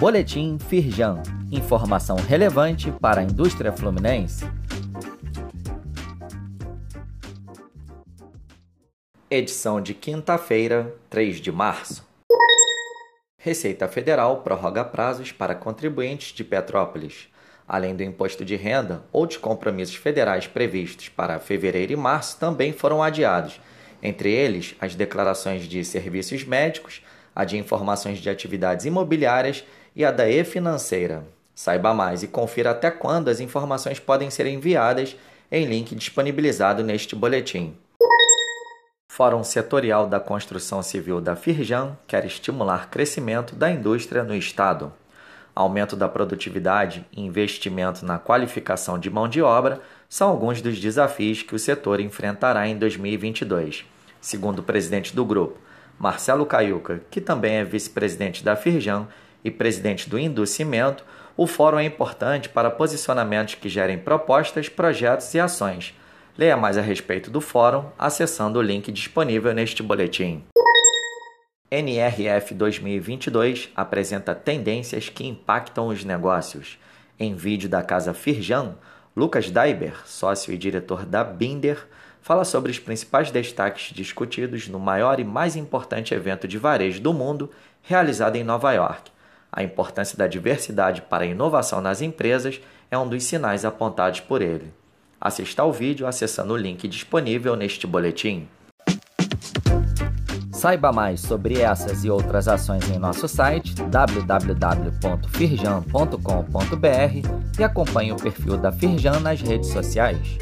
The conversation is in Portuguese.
Boletim Firjan. Informação relevante para a indústria fluminense. Edição de quinta-feira, 3 de março. Receita Federal prorroga prazos para contribuintes de Petrópolis. Além do imposto de renda, outros compromissos federais previstos para fevereiro e março também foram adiados, entre eles as declarações de serviços médicos, a de informações de atividades imobiliárias e a da e-financeira. Saiba mais e confira até quando as informações podem ser enviadas em link disponibilizado neste boletim. Fórum Setorial da Construção Civil da Firjan quer estimular crescimento da indústria no Estado. Aumento da produtividade e investimento na qualificação de mão de obra são alguns dos desafios que o setor enfrentará em 2022. Segundo o presidente do grupo, Marcelo Caiuca, que também é vice-presidente da Firjan e presidente do Inducimento, o fórum é importante para posicionamentos que gerem propostas, projetos e ações. Leia mais a respeito do fórum acessando o link disponível neste boletim. NRF 2022 apresenta tendências que impactam os negócios. Em vídeo da casa Firjan, Lucas Daiber, sócio e diretor da Binder, fala sobre os principais destaques discutidos no maior e mais importante evento de varejo do mundo, realizado em Nova York. A importância da diversidade para a inovação nas empresas é um dos sinais apontados por ele. Assista ao vídeo acessando o link disponível neste boletim. Saiba mais sobre essas e outras ações em nosso site www.firjan.com.br e acompanhe o perfil da Firjan nas redes sociais.